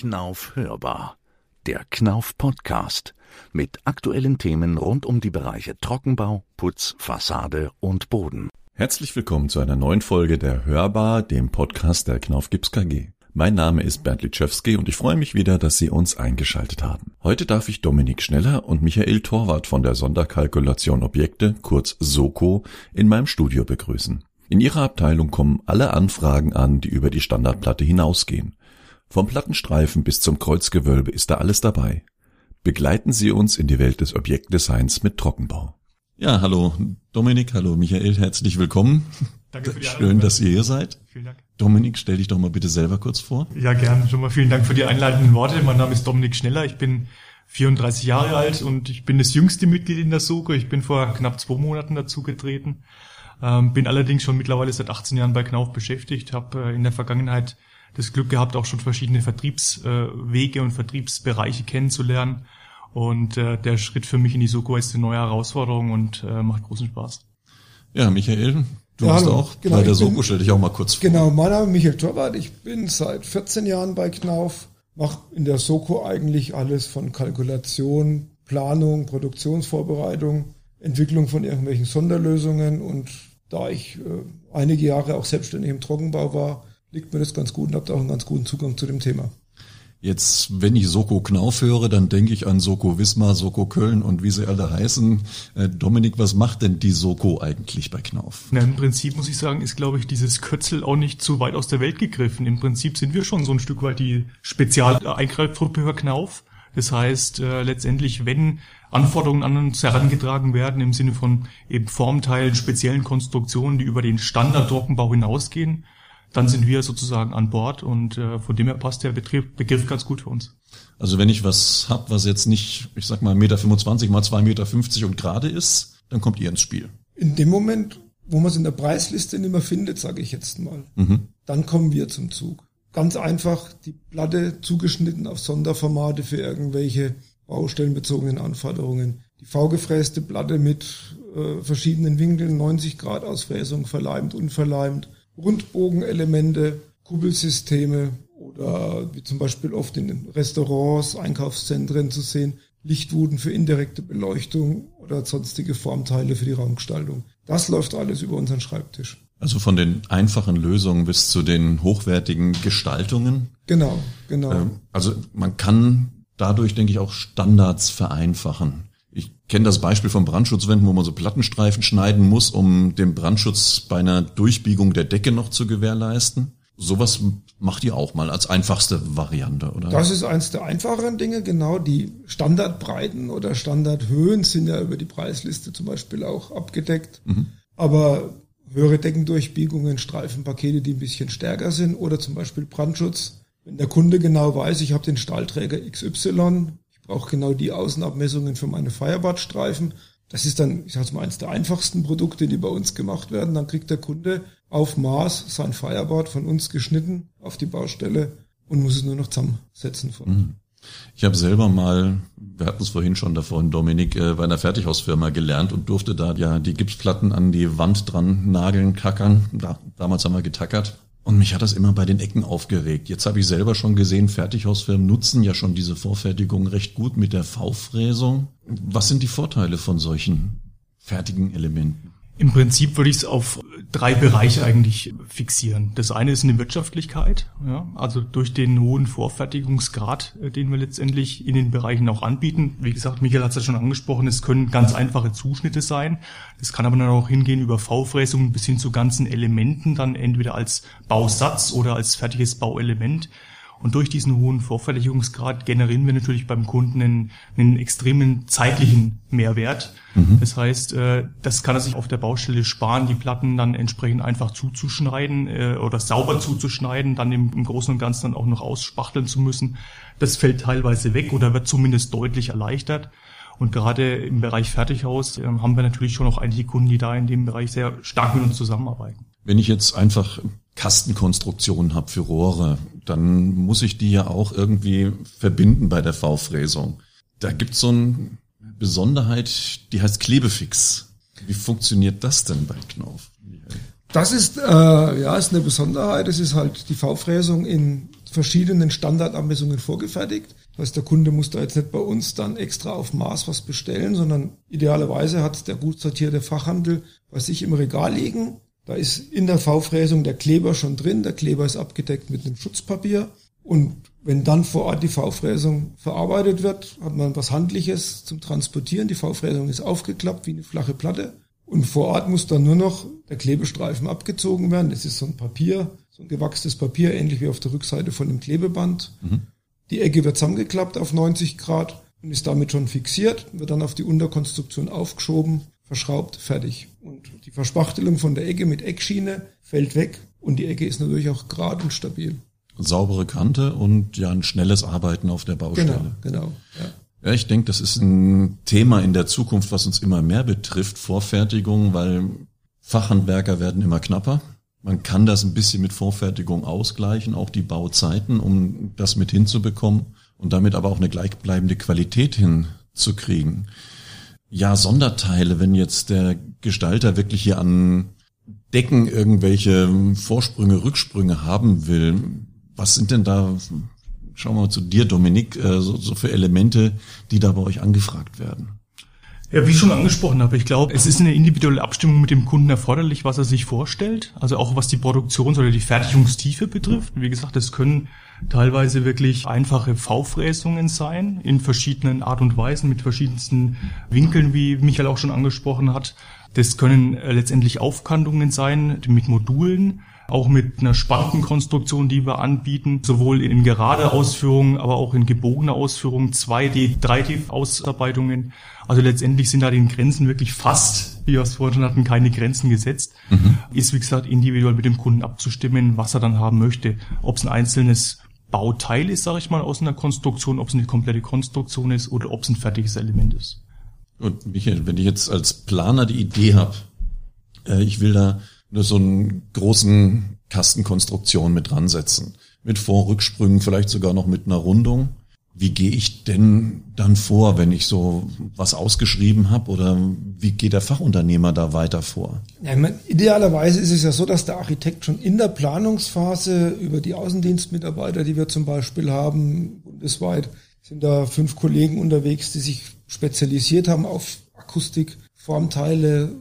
Knauf hörbar. Der Knauf Podcast mit aktuellen Themen rund um die Bereiche Trockenbau, Putz, Fassade und Boden. Herzlich willkommen zu einer neuen Folge der Hörbar, dem Podcast der Knauf Gips KG. Mein Name ist Bernd Litschewski und ich freue mich wieder, dass Sie uns eingeschaltet haben. Heute darf ich Dominik Schneller und Michael Torwart von der Sonderkalkulation Objekte, kurz SOKO, in meinem Studio begrüßen. In ihrer Abteilung kommen alle Anfragen an, die über die Standardplatte hinausgehen. Vom Plattenstreifen bis zum Kreuzgewölbe ist da alles dabei. Begleiten Sie uns in die Welt des Objektdesigns mit Trockenbau. Ja, hallo Dominik, hallo Michael, herzlich willkommen. Danke für die Schön, Einladung. dass ihr hier seid. Vielen Dank. Dominik, stell dich doch mal bitte selber kurz vor. Ja, gern. Schon mal vielen Dank für die einleitenden Worte. Mein Name ist Dominik Schneller. Ich bin 34 Jahre alt und ich bin das jüngste Mitglied in der Suche. Ich bin vor knapp zwei Monaten dazugetreten. Ähm, bin allerdings schon mittlerweile seit 18 Jahren bei Knauf beschäftigt, habe äh, in der Vergangenheit das Glück gehabt, auch schon verschiedene Vertriebswege und Vertriebsbereiche kennenzulernen. Und äh, der Schritt für mich in die Soko ist eine neue Herausforderung und äh, macht großen Spaß. Ja, Michael, du ja, bist auch genau, bei der Soko, stell dich auch mal kurz vor. Genau, mein Name ist Michael Torwart, ich bin seit 14 Jahren bei Knauf, mache in der Soko eigentlich alles von Kalkulation, Planung, Produktionsvorbereitung, Entwicklung von irgendwelchen Sonderlösungen und da ich äh, einige Jahre auch selbstständig im Trockenbau war, liegt mir das ganz gut und habe auch einen ganz guten Zugang zu dem Thema. Jetzt, wenn ich Soko Knauf höre, dann denke ich an Soko Wismar, Soko Köln und wie sie alle heißen. Äh, Dominik, was macht denn die Soko eigentlich bei Knauf? Na, Im Prinzip muss ich sagen, ist, glaube ich, dieses Kürzel auch nicht zu weit aus der Welt gegriffen. Im Prinzip sind wir schon so ein Stück weit die Spezialeingreiftruppe für Knauf. Das heißt, äh, letztendlich, wenn Anforderungen an uns herangetragen werden im Sinne von eben Formteilen, speziellen Konstruktionen, die über den Standard-Trockenbau hinausgehen, dann sind wir sozusagen an Bord und äh, von dem her passt der Begriff, Begriff ganz gut für uns. Also wenn ich was hab, was jetzt nicht, ich sag mal, 1,25 Meter mal 2,50 Meter und gerade ist, dann kommt ihr ins Spiel. In dem Moment, wo man es in der Preisliste nicht mehr findet, sage ich jetzt mal, mhm. dann kommen wir zum Zug. Ganz einfach die Platte zugeschnitten auf Sonderformate für irgendwelche baustellenbezogenen Anforderungen. Die V-gefräste Platte mit äh, verschiedenen Winkeln, 90 Grad Ausfräsung, verleimt, unverleimt, Rundbogenelemente, Kuppelsysteme oder wie zum Beispiel oft in Restaurants, Einkaufszentren zu sehen, Lichtwuden für indirekte Beleuchtung oder sonstige Formteile für die Raumgestaltung. Das läuft alles über unseren Schreibtisch. Also von den einfachen Lösungen bis zu den hochwertigen Gestaltungen. Genau, genau. Ähm, also man kann dadurch, denke ich, auch Standards vereinfachen. Kenne das Beispiel von Brandschutzwänden, wo man so Plattenstreifen schneiden muss, um den Brandschutz bei einer Durchbiegung der Decke noch zu gewährleisten. Sowas macht ihr auch mal als einfachste Variante, oder? Das ist eins der einfacheren Dinge, genau. Die Standardbreiten oder Standardhöhen sind ja über die Preisliste zum Beispiel auch abgedeckt. Mhm. Aber höhere Deckendurchbiegungen, Streifenpakete, die ein bisschen stärker sind oder zum Beispiel Brandschutz, wenn der Kunde genau weiß, ich habe den Stahlträger XY, brauche genau die Außenabmessungen für meine Firebart-Streifen, das ist dann, ich sage mal, eines der einfachsten Produkte, die bei uns gemacht werden. Dann kriegt der Kunde auf Maß sein Fireboard von uns geschnitten auf die Baustelle und muss es nur noch zusammensetzen. Von. Mhm. Ich habe selber mal, wir hatten es vorhin schon davon, Dominik, äh, bei einer Fertighausfirma gelernt und durfte da ja die Gipsplatten an die Wand dran nageln, kackern. Da, damals haben wir getackert. Und mich hat das immer bei den Ecken aufgeregt. Jetzt habe ich selber schon gesehen, Fertighausfirmen nutzen ja schon diese Vorfertigung recht gut mit der V-Fräsung. Was sind die Vorteile von solchen fertigen Elementen? Im Prinzip würde ich es auf drei Bereiche eigentlich fixieren. Das eine ist eine Wirtschaftlichkeit, ja, also durch den hohen Vorfertigungsgrad, äh, den wir letztendlich in den Bereichen auch anbieten. Wie gesagt, Michael hat es ja schon angesprochen, es können ganz einfache Zuschnitte sein. Das kann aber dann auch hingehen über V-Fräsungen bis hin zu ganzen Elementen, dann entweder als Bausatz oder als fertiges Bauelement. Und durch diesen hohen Vorfertigungsgrad generieren wir natürlich beim Kunden einen, einen extremen zeitlichen Mehrwert. Mhm. Das heißt, äh, das kann er sich auf der Baustelle sparen, die Platten dann entsprechend einfach zuzuschneiden äh, oder sauber zuzuschneiden, dann im, im Großen und Ganzen dann auch noch ausspachteln zu müssen. Das fällt teilweise weg oder wird zumindest deutlich erleichtert. Und gerade im Bereich Fertighaus äh, haben wir natürlich schon noch einige Kunden, die da in dem Bereich sehr stark mit uns zusammenarbeiten. Wenn ich jetzt einfach Kastenkonstruktionen habe für Rohre, dann muss ich die ja auch irgendwie verbinden bei der V-Fräsung. Da gibt's so eine Besonderheit, die heißt Klebefix. Wie funktioniert das denn bei Knauf? Das ist, äh, ja, ist eine Besonderheit. Es ist halt die V-Fräsung in verschiedenen Standardabmessungen vorgefertigt. Das heißt, der Kunde muss da jetzt nicht bei uns dann extra auf Maß was bestellen, sondern idealerweise hat der gut sortierte Fachhandel bei sich im Regal liegen. Da ist in der V-Fräsung der Kleber schon drin. Der Kleber ist abgedeckt mit einem Schutzpapier. Und wenn dann vor Ort die V-Fräsung verarbeitet wird, hat man was Handliches zum Transportieren. Die V-Fräsung ist aufgeklappt wie eine flache Platte. Und vor Ort muss dann nur noch der Klebestreifen abgezogen werden. Das ist so ein Papier, so ein gewachstes Papier, ähnlich wie auf der Rückseite von dem Klebeband. Mhm. Die Ecke wird zusammengeklappt auf 90 Grad und ist damit schon fixiert, wird dann auf die Unterkonstruktion aufgeschoben, verschraubt, fertig. Und die Verspachtelung von der Ecke mit Eckschiene fällt weg und die Ecke ist natürlich auch gerade und stabil. Saubere Kante und ja ein schnelles Arbeiten auf der Baustelle. Genau, genau. Ja. Ja, ich denke, das ist ein Thema in der Zukunft, was uns immer mehr betrifft, Vorfertigung, weil Fachhandwerker werden immer knapper. Man kann das ein bisschen mit Vorfertigung ausgleichen, auch die Bauzeiten, um das mit hinzubekommen und damit aber auch eine gleichbleibende Qualität hinzukriegen. Ja, Sonderteile, wenn jetzt der Gestalter wirklich hier an Decken irgendwelche Vorsprünge, Rücksprünge haben will, was sind denn da Schauen wir mal zu dir, Dominik, äh, so, so für Elemente, die da bei euch angefragt werden. Ja, wie ich schon angesprochen habe, ich glaube, es ist eine individuelle Abstimmung mit dem Kunden erforderlich, was er sich vorstellt. Also auch was die Produktions- oder die Fertigungstiefe betrifft. Wie gesagt, es können teilweise wirklich einfache V-Fräsungen sein, in verschiedenen Art und Weisen, mit verschiedensten Winkeln, wie Michael auch schon angesprochen hat. Das können äh, letztendlich Aufkantungen sein mit Modulen auch mit einer Spantenkonstruktion, die wir anbieten, sowohl in gerade Ausführungen, aber auch in gebogene Ausführungen, 2D, 3D-Ausarbeitungen. Also letztendlich sind da den Grenzen wirklich fast, wie wir es vorhin hatten, keine Grenzen gesetzt. Mhm. Ist, wie gesagt, individuell mit dem Kunden abzustimmen, was er dann haben möchte. Ob es ein einzelnes Bauteil ist, sage ich mal, aus einer Konstruktion, ob es eine komplette Konstruktion ist oder ob es ein fertiges Element ist. Und Michael, wenn ich jetzt als Planer die Idee habe, äh, ich will da nur so einen großen Kastenkonstruktion mit dran setzen. Mit Vorrücksprüngen, vielleicht sogar noch mit einer Rundung. Wie gehe ich denn dann vor, wenn ich so was ausgeschrieben habe oder wie geht der Fachunternehmer da weiter vor? Ja, meine, idealerweise ist es ja so, dass der Architekt schon in der Planungsphase über die Außendienstmitarbeiter, die wir zum Beispiel haben, bundesweit sind da fünf Kollegen unterwegs, die sich spezialisiert haben auf Akustik, Formteile,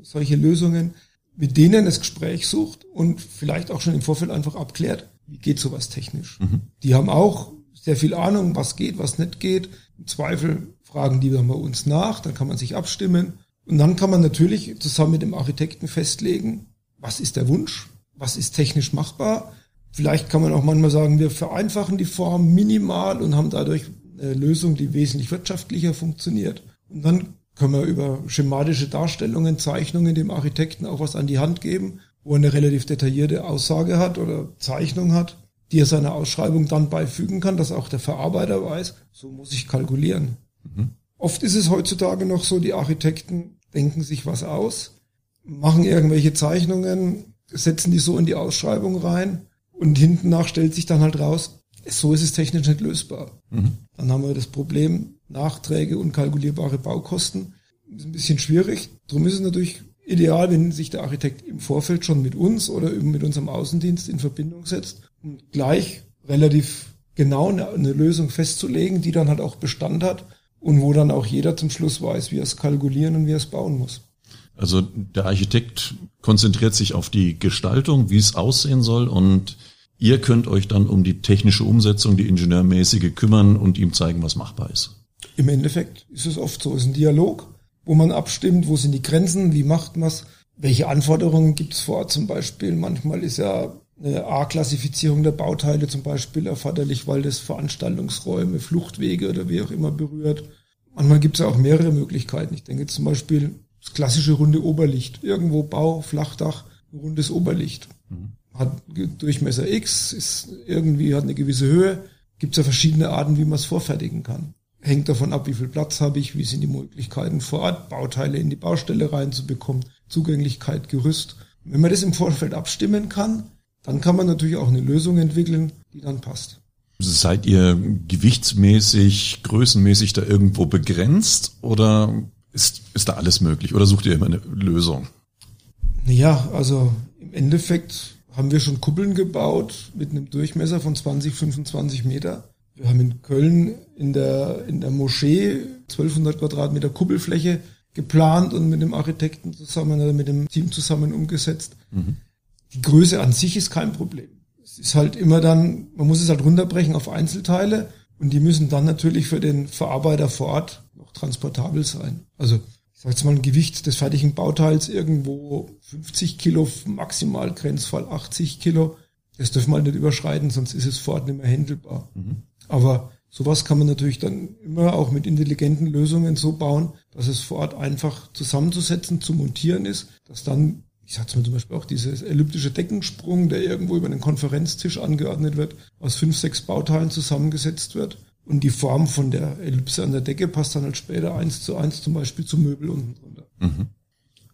solche Lösungen, mit denen das Gespräch sucht und vielleicht auch schon im Vorfeld einfach abklärt, wie geht sowas technisch. Mhm. Die haben auch sehr viel Ahnung, was geht, was nicht geht. Im Zweifel fragen die dann bei uns nach, dann kann man sich abstimmen. Und dann kann man natürlich zusammen mit dem Architekten festlegen, was ist der Wunsch, was ist technisch machbar. Vielleicht kann man auch manchmal sagen, wir vereinfachen die Form minimal und haben dadurch eine Lösung, die wesentlich wirtschaftlicher funktioniert. Und dann können wir über schematische Darstellungen, Zeichnungen dem Architekten auch was an die Hand geben, wo er eine relativ detaillierte Aussage hat oder Zeichnung hat, die er seiner Ausschreibung dann beifügen kann, dass auch der Verarbeiter weiß, so muss ich kalkulieren. Mhm. Oft ist es heutzutage noch so, die Architekten denken sich was aus, machen irgendwelche Zeichnungen, setzen die so in die Ausschreibung rein und hinten nach stellt sich dann halt raus, so ist es technisch nicht lösbar. Mhm. Dann haben wir das Problem, Nachträge, unkalkulierbare Baukosten. Das ist ein bisschen schwierig. Darum ist es natürlich ideal, wenn sich der Architekt im Vorfeld schon mit uns oder eben mit unserem Außendienst in Verbindung setzt und gleich relativ genau eine, eine Lösung festzulegen, die dann halt auch Bestand hat und wo dann auch jeder zum Schluss weiß, wie er es kalkulieren und wie er es bauen muss. Also der Architekt konzentriert sich auf die Gestaltung, wie es aussehen soll und ihr könnt euch dann um die technische Umsetzung, die ingenieurmäßige kümmern und ihm zeigen, was machbar ist. Im Endeffekt ist es oft so, es ist ein Dialog, wo man abstimmt, wo sind die Grenzen, wie macht man es, welche Anforderungen gibt es vor zum Beispiel. Manchmal ist ja eine A-Klassifizierung der Bauteile zum Beispiel erforderlich, weil das Veranstaltungsräume, Fluchtwege oder wie auch immer berührt. Manchmal gibt es ja auch mehrere Möglichkeiten. Ich denke zum Beispiel das klassische runde Oberlicht. Irgendwo Bau, Flachdach, rundes Oberlicht. Mhm. Hat Durchmesser X, ist irgendwie hat eine gewisse Höhe. Gibt es ja verschiedene Arten, wie man es vorfertigen kann hängt davon ab, wie viel Platz habe ich, wie sind die Möglichkeiten vor Ort, Bauteile in die Baustelle reinzubekommen, Zugänglichkeit, Gerüst. Wenn man das im Vorfeld abstimmen kann, dann kann man natürlich auch eine Lösung entwickeln, die dann passt. Seid ihr gewichtsmäßig, größenmäßig da irgendwo begrenzt oder ist, ist da alles möglich oder sucht ihr immer eine Lösung? Naja, also im Endeffekt haben wir schon Kuppeln gebaut mit einem Durchmesser von 20, 25 Meter. Wir haben in Köln in der, in der Moschee 1200 Quadratmeter Kuppelfläche geplant und mit dem Architekten zusammen oder mit dem Team zusammen umgesetzt. Mhm. Die Größe an sich ist kein Problem. Es ist halt immer dann, man muss es halt runterbrechen auf Einzelteile und die müssen dann natürlich für den Verarbeiter vor Ort noch transportabel sein. Also ich sage jetzt mal ein Gewicht des fertigen Bauteils irgendwo 50 Kilo, maximal Grenzfall 80 Kilo. Das dürfen wir halt nicht überschreiten, sonst ist es vor Ort nicht mehr händelbar. Mhm. Aber sowas kann man natürlich dann immer auch mit intelligenten Lösungen so bauen, dass es vor Ort einfach zusammenzusetzen, zu montieren ist, dass dann, ich sag's mal zum Beispiel auch dieses elliptische Deckensprung, der irgendwo über einen Konferenztisch angeordnet wird, aus fünf, sechs Bauteilen zusammengesetzt wird. Und die Form von der Ellipse an der Decke passt dann halt später eins zu eins zum Beispiel zum Möbel unten drunter. Mhm.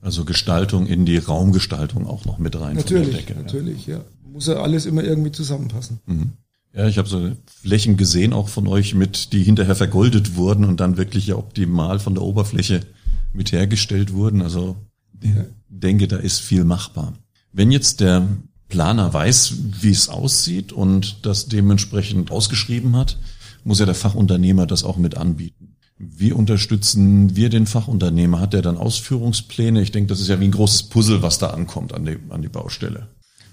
Also Gestaltung in die Raumgestaltung auch noch mit rein. Natürlich, Decke, natürlich, ja. ja. Muss ja alles immer irgendwie zusammenpassen. Mhm. Ja, ich habe so Flächen gesehen, auch von euch mit, die hinterher vergoldet wurden und dann wirklich ja optimal von der Oberfläche mit hergestellt wurden. Also denke, da ist viel machbar. Wenn jetzt der Planer weiß, wie es aussieht und das dementsprechend ausgeschrieben hat, muss ja der Fachunternehmer das auch mit anbieten. Wie unterstützen wir den Fachunternehmer? Hat der dann Ausführungspläne? Ich denke, das ist ja wie ein großes Puzzle, was da ankommt an die, an die Baustelle.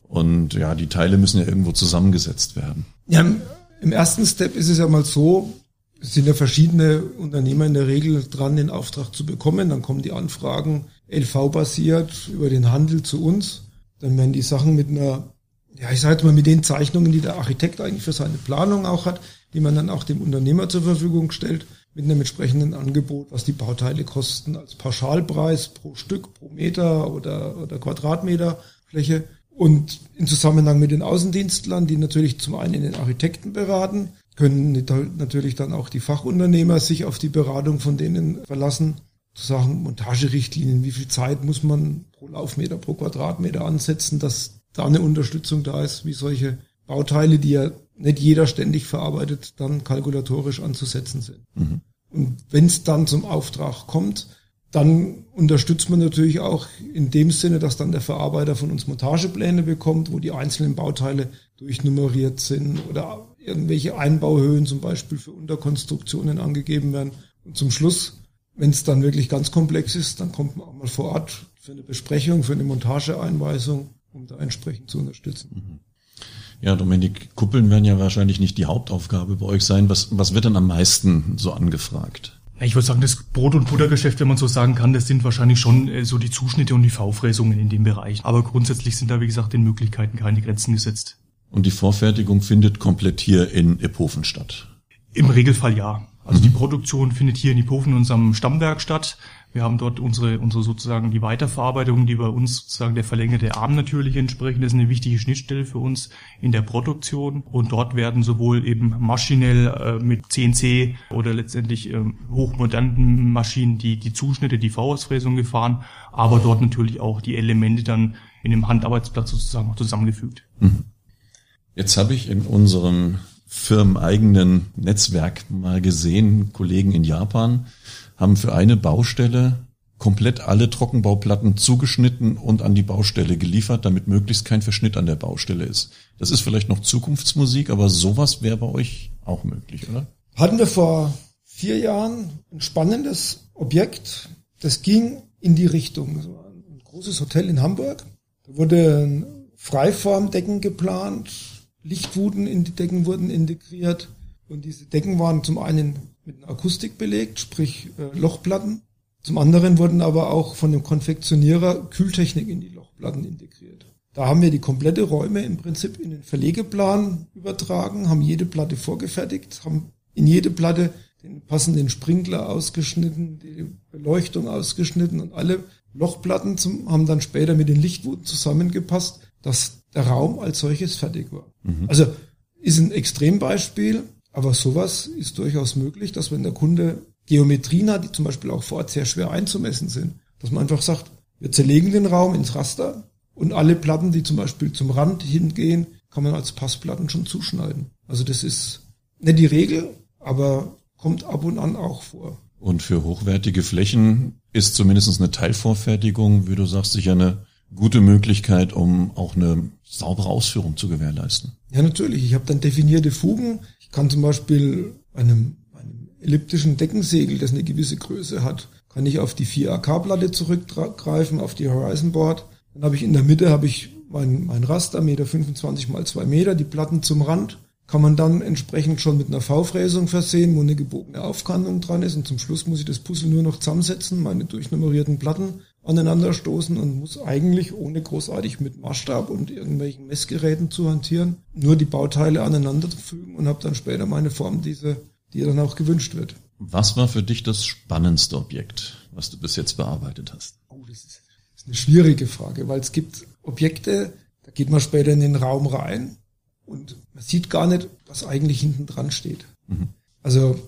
Und ja, die Teile müssen ja irgendwo zusammengesetzt werden. Ja, im ersten Step ist es ja mal so, es sind ja verschiedene Unternehmer in der Regel dran, den Auftrag zu bekommen. Dann kommen die Anfragen LV-basiert über den Handel zu uns. Dann werden die Sachen mit einer, ja, ich sage jetzt mal mit den Zeichnungen, die der Architekt eigentlich für seine Planung auch hat, die man dann auch dem Unternehmer zur Verfügung stellt, mit einem entsprechenden Angebot, was die Bauteile kosten als Pauschalpreis pro Stück, pro Meter oder, oder Quadratmeter Fläche. Und in Zusammenhang mit den Außendienstlern, die natürlich zum einen den Architekten beraten, können natürlich dann auch die Fachunternehmer sich auf die Beratung von denen verlassen. Zu sagen, Montagerichtlinien, wie viel Zeit muss man pro Laufmeter, pro Quadratmeter ansetzen, dass da eine Unterstützung da ist, wie solche Bauteile, die ja nicht jeder ständig verarbeitet, dann kalkulatorisch anzusetzen sind. Mhm. Und wenn es dann zum Auftrag kommt, dann unterstützt man natürlich auch in dem Sinne, dass dann der Verarbeiter von uns Montagepläne bekommt, wo die einzelnen Bauteile durchnummeriert sind oder irgendwelche Einbauhöhen zum Beispiel für Unterkonstruktionen angegeben werden. Und zum Schluss, wenn es dann wirklich ganz komplex ist, dann kommt man auch mal vor Ort für eine Besprechung, für eine Montageeinweisung, um da entsprechend zu unterstützen. Mhm. Ja, Dominik, Kuppeln werden ja wahrscheinlich nicht die Hauptaufgabe bei euch sein. Was, was wird denn am meisten so angefragt? Ich würde sagen, das Brot- und Buttergeschäft, wenn man so sagen kann, das sind wahrscheinlich schon äh, so die Zuschnitte und die V-Fräsungen in dem Bereich. Aber grundsätzlich sind da, wie gesagt, den Möglichkeiten keine Grenzen gesetzt. Und die Vorfertigung findet komplett hier in Epofen statt? Im Regelfall ja. Also mhm. die Produktion findet hier in Epofen in unserem Stammwerk statt. Wir haben dort unsere, unsere sozusagen die Weiterverarbeitung, die bei uns sozusagen der verlängerte Arm natürlich entsprechen. Das ist eine wichtige Schnittstelle für uns in der Produktion. Und dort werden sowohl eben maschinell äh, mit CNC oder letztendlich äh, hochmodernen Maschinen die, die Zuschnitte, die V-Ausfräsung gefahren, aber dort natürlich auch die Elemente dann in dem Handarbeitsplatz sozusagen auch zusammengefügt. Mhm. Jetzt habe ich in unserem firmeneigenen Netzwerk mal gesehen, Kollegen in Japan, haben für eine Baustelle komplett alle Trockenbauplatten zugeschnitten und an die Baustelle geliefert, damit möglichst kein Verschnitt an der Baustelle ist. Das ist vielleicht noch Zukunftsmusik, aber sowas wäre bei euch auch möglich, oder? Hatten wir vor vier Jahren ein spannendes Objekt, das ging in die Richtung. ein großes Hotel in Hamburg. Da wurde ein Freiformdecken geplant, Lichtwuten in die Decken wurden integriert und diese Decken waren zum einen mit einer Akustik belegt, sprich äh, Lochplatten. Zum anderen wurden aber auch von dem Konfektionierer Kühltechnik in die Lochplatten integriert. Da haben wir die komplette Räume im Prinzip in den Verlegeplan übertragen, haben jede Platte vorgefertigt, haben in jede Platte den passenden Sprinkler ausgeschnitten, die Beleuchtung ausgeschnitten und alle Lochplatten zum, haben dann später mit den Lichtwuten zusammengepasst, dass der Raum als solches fertig war. Mhm. Also ist ein Extrembeispiel, aber sowas ist durchaus möglich, dass wenn der Kunde Geometrien hat, die zum Beispiel auch vor Ort sehr schwer einzumessen sind, dass man einfach sagt, wir zerlegen den Raum ins Raster und alle Platten, die zum Beispiel zum Rand hingehen, kann man als Passplatten schon zuschneiden. Also das ist nicht die Regel, aber kommt ab und an auch vor. Und für hochwertige Flächen ist zumindest eine Teilvorfertigung, wie du sagst, sicher eine, gute Möglichkeit, um auch eine saubere Ausführung zu gewährleisten. Ja, natürlich. Ich habe dann definierte Fugen. Ich kann zum Beispiel einem, einem elliptischen Deckensegel, das eine gewisse Größe hat, kann ich auf die 4AK-Platte zurückgreifen, auf die Horizon Board. Dann habe ich in der Mitte habe ich mein, mein Raster, Meter 25 mal 2 Meter, die Platten zum Rand. Kann man dann entsprechend schon mit einer V-Fräsung versehen, wo eine gebogene Aufkandung dran ist. Und zum Schluss muss ich das Puzzle nur noch zusammensetzen, meine durchnummerierten Platten aneinander stoßen und muss eigentlich ohne großartig mit Maßstab und irgendwelchen Messgeräten zu hantieren, nur die Bauteile aneinander fügen und habe dann später meine Form, diese, die dann auch gewünscht wird. Was war für dich das spannendste Objekt, was du bis jetzt bearbeitet hast? Oh, das ist, das ist eine schwierige Frage, weil es gibt Objekte, da geht man später in den Raum rein und man sieht gar nicht, was eigentlich hinten dran steht. Mhm. Also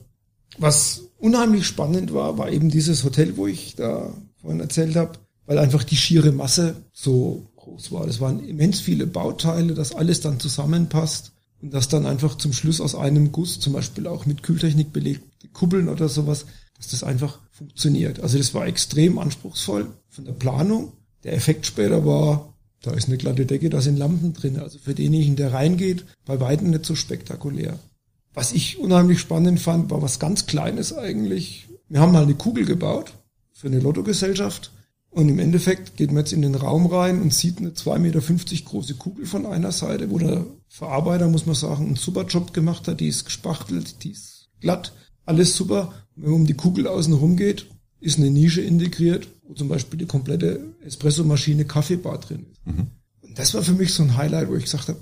was unheimlich spannend war, war eben dieses Hotel, wo ich da vorhin erzählt habe, weil einfach die schiere Masse so groß war. Das waren immens viele Bauteile, dass alles dann zusammenpasst und dass dann einfach zum Schluss aus einem Guss, zum Beispiel auch mit Kühltechnik belegte Kuppeln oder sowas, dass das einfach funktioniert. Also das war extrem anspruchsvoll von der Planung. Der Effekt später war, da ist eine glatte Decke, da sind Lampen drin. Also für denjenigen, der reingeht, bei weitem nicht so spektakulär. Was ich unheimlich spannend fand, war was ganz Kleines eigentlich. Wir haben mal eine Kugel gebaut für eine Lottogesellschaft. Und im Endeffekt geht man jetzt in den Raum rein und sieht eine 2,50 Meter große Kugel von einer Seite, wo der Verarbeiter, muss man sagen, einen super Job gemacht hat. Die ist gespachtelt, die ist glatt, alles super. Und wenn man um die Kugel außen rum geht, ist eine Nische integriert, wo zum Beispiel die komplette Espressomaschine Kaffeebar drin ist. Mhm. Und das war für mich so ein Highlight, wo ich gesagt habe,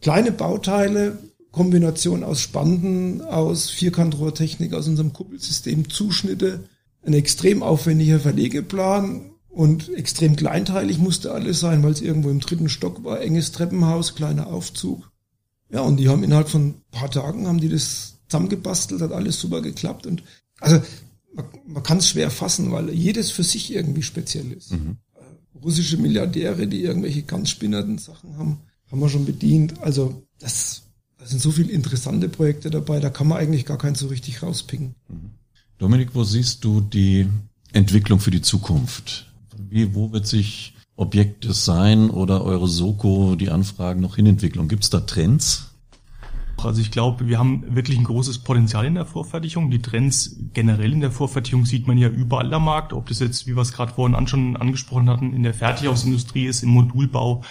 kleine Bauteile, Kombination aus Spanden, aus Vierkantrohrtechnik, aus unserem Kuppelsystem, Zuschnitte, ein extrem aufwendiger Verlegeplan und extrem kleinteilig musste alles sein, weil es irgendwo im dritten Stock war, enges Treppenhaus, kleiner Aufzug. Ja, und die haben innerhalb von ein paar Tagen haben die das zusammengebastelt, hat alles super geklappt und also man, man kann es schwer fassen, weil jedes für sich irgendwie speziell ist. Mhm. Äh, russische Milliardäre, die irgendwelche ganz spinnerten Sachen haben, haben wir schon bedient. Also das, das sind so viele interessante Projekte dabei, da kann man eigentlich gar keinen so richtig rauspicken. Mhm. Dominik, wo siehst du die Entwicklung für die Zukunft? Wie, wo wird sich Objektdesign oder eure Soko die Anfragen noch hinentwickeln? Gibt es da Trends? Also ich glaube, wir haben wirklich ein großes Potenzial in der Vorfertigung. Die Trends generell in der Vorfertigung sieht man ja überall am Markt, ob das jetzt, wie wir es gerade vorhin an schon angesprochen hatten, in der Fertighausindustrie ist, im Modulbau,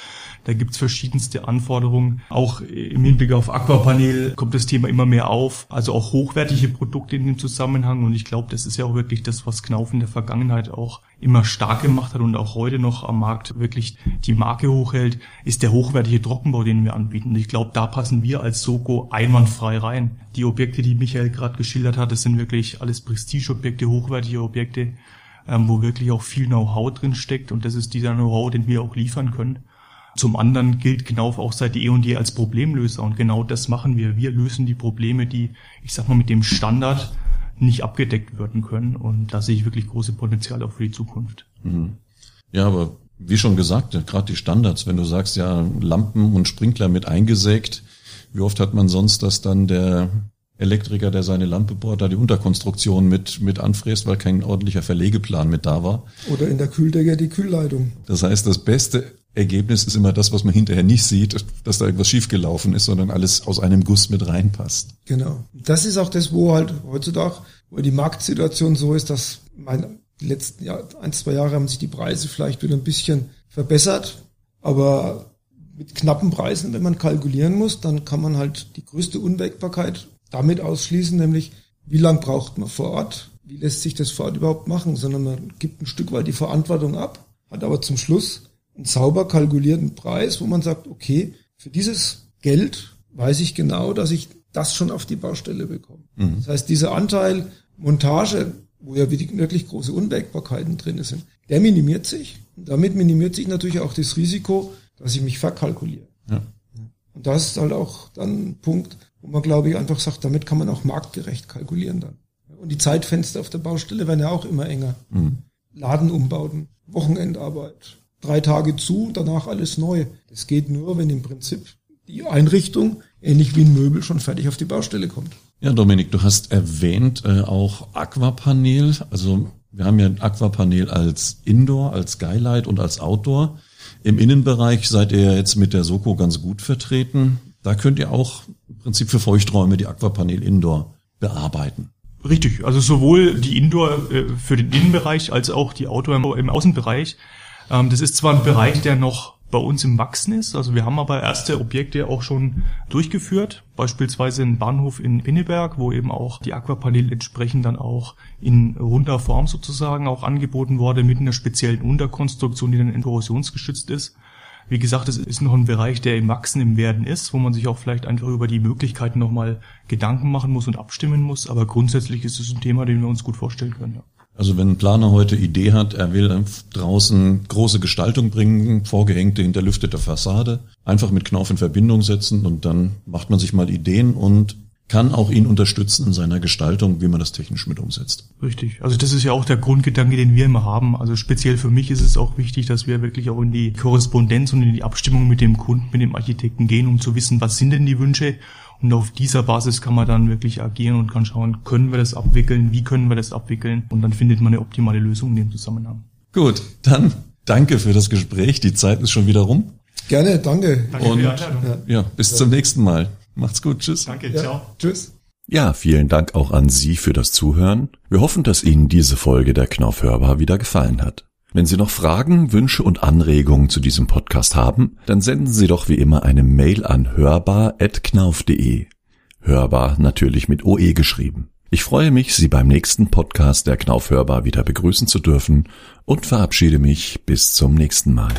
da gibt's verschiedenste Anforderungen. Auch im Hinblick auf Aquapanel kommt das Thema immer mehr auf. Also auch hochwertige Produkte in dem Zusammenhang. Und ich glaube, das ist ja auch wirklich das, was Knauf in der Vergangenheit auch immer stark gemacht hat und auch heute noch am Markt wirklich die Marke hochhält, ist der hochwertige Trockenbau, den wir anbieten. Und ich glaube, da passen wir als Soko einwandfrei rein. Die Objekte, die Michael gerade geschildert hat, das sind wirklich alles Prestigeobjekte, hochwertige Objekte, ähm, wo wirklich auch viel Know-how drin steckt. Und das ist dieser Know-how, den wir auch liefern können. Zum anderen gilt Knauf auch seit eh und je als Problemlöser und genau das machen wir. Wir lösen die Probleme, die, ich sag mal, mit dem Standard nicht abgedeckt werden können und da sehe ich wirklich große Potenziale auch für die Zukunft. Mhm. Ja, aber wie schon gesagt, gerade die Standards, wenn du sagst, ja, Lampen und Sprinkler mit eingesägt, wie oft hat man sonst, dass dann der Elektriker, der seine Lampe bohrt, da die Unterkonstruktion mit, mit anfräst, weil kein ordentlicher Verlegeplan mit da war. Oder in der Kühldecke die Kühlleitung. Das heißt, das beste Ergebnis ist immer das, was man hinterher nicht sieht, dass da irgendwas schiefgelaufen ist, sondern alles aus einem Guss mit reinpasst. Genau. Das ist auch das, wo halt heutzutage, wo die Marktsituation so ist, dass mein, die letzten Jahr, ein, zwei Jahre haben sich die Preise vielleicht wieder ein bisschen verbessert, aber mit knappen Preisen, wenn man kalkulieren muss, dann kann man halt die größte Unwägbarkeit damit ausschließen, nämlich wie lang braucht man vor Ort, wie lässt sich das vor Ort überhaupt machen, sondern man gibt ein Stück weit die Verantwortung ab, hat aber zum Schluss einen sauber kalkulierten Preis, wo man sagt, okay, für dieses Geld weiß ich genau, dass ich das schon auf die Baustelle bekomme. Mhm. Das heißt, dieser Anteil Montage, wo ja wirklich große Unwägbarkeiten drin sind, der minimiert sich. Und damit minimiert sich natürlich auch das Risiko, dass ich mich verkalkuliere. Ja. Und das ist halt auch dann ein Punkt, wo man, glaube ich, einfach sagt, damit kann man auch marktgerecht kalkulieren dann. Und die Zeitfenster auf der Baustelle werden ja auch immer enger. Mhm. Ladenumbauten, Wochenendarbeit, drei Tage zu, danach alles neu. Das geht nur, wenn im Prinzip die Einrichtung, ähnlich wie ein Möbel, schon fertig auf die Baustelle kommt. Ja, Dominik, du hast erwähnt äh, auch Aquapanel. Also Wir haben ja ein Aquapanel als Indoor, als Skylight und als Outdoor. Im Innenbereich seid ihr jetzt mit der Soko ganz gut vertreten. Da könnt ihr auch im Prinzip für Feuchträume die Aquapanel Indoor bearbeiten. Richtig, also sowohl die Indoor äh, für den Innenbereich als auch die Outdoor im Außenbereich. Ähm, das ist zwar ein Bereich, der noch bei uns im Wachsen ist. Also wir haben aber erste Objekte auch schon durchgeführt, beispielsweise einen Bahnhof in Pinneberg, wo eben auch die Aquapanel entsprechend dann auch in runder Form sozusagen auch angeboten wurde mit einer speziellen Unterkonstruktion, die dann korrosionsgeschützt ist. Wie gesagt, es ist noch ein Bereich, der im Wachsen, im Werden ist, wo man sich auch vielleicht einfach über die Möglichkeiten nochmal Gedanken machen muss und abstimmen muss. Aber grundsätzlich ist es ein Thema, den wir uns gut vorstellen können. Ja. Also wenn ein Planer heute Idee hat, er will draußen große Gestaltung bringen, vorgehängte, hinterlüftete Fassade, einfach mit Knauf in Verbindung setzen und dann macht man sich mal Ideen und kann auch ihn unterstützen in seiner Gestaltung, wie man das technisch mit umsetzt. Richtig. Also das ist ja auch der Grundgedanke, den wir immer haben. Also speziell für mich ist es auch wichtig, dass wir wirklich auch in die Korrespondenz und in die Abstimmung mit dem Kunden, mit dem Architekten gehen, um zu wissen, was sind denn die Wünsche und auf dieser Basis kann man dann wirklich agieren und kann schauen, können wir das abwickeln, wie können wir das abwickeln und dann findet man eine optimale Lösung in dem Zusammenhang. Gut, dann danke für das Gespräch. Die Zeit ist schon wieder rum. Gerne, danke. Danke und, für die Einladung. Ja, bis ja. zum nächsten Mal. Macht's gut. Tschüss. Danke, ja, ciao. Tschüss. Ja, vielen Dank auch an Sie für das Zuhören. Wir hoffen, dass Ihnen diese Folge der Knauf Hörbar wieder gefallen hat. Wenn Sie noch Fragen, Wünsche und Anregungen zu diesem Podcast haben, dann senden Sie doch wie immer eine Mail an hörbar.knauf.de. Hörbar natürlich mit OE geschrieben. Ich freue mich, Sie beim nächsten Podcast der Knauf Hörbar wieder begrüßen zu dürfen und verabschiede mich bis zum nächsten Mal.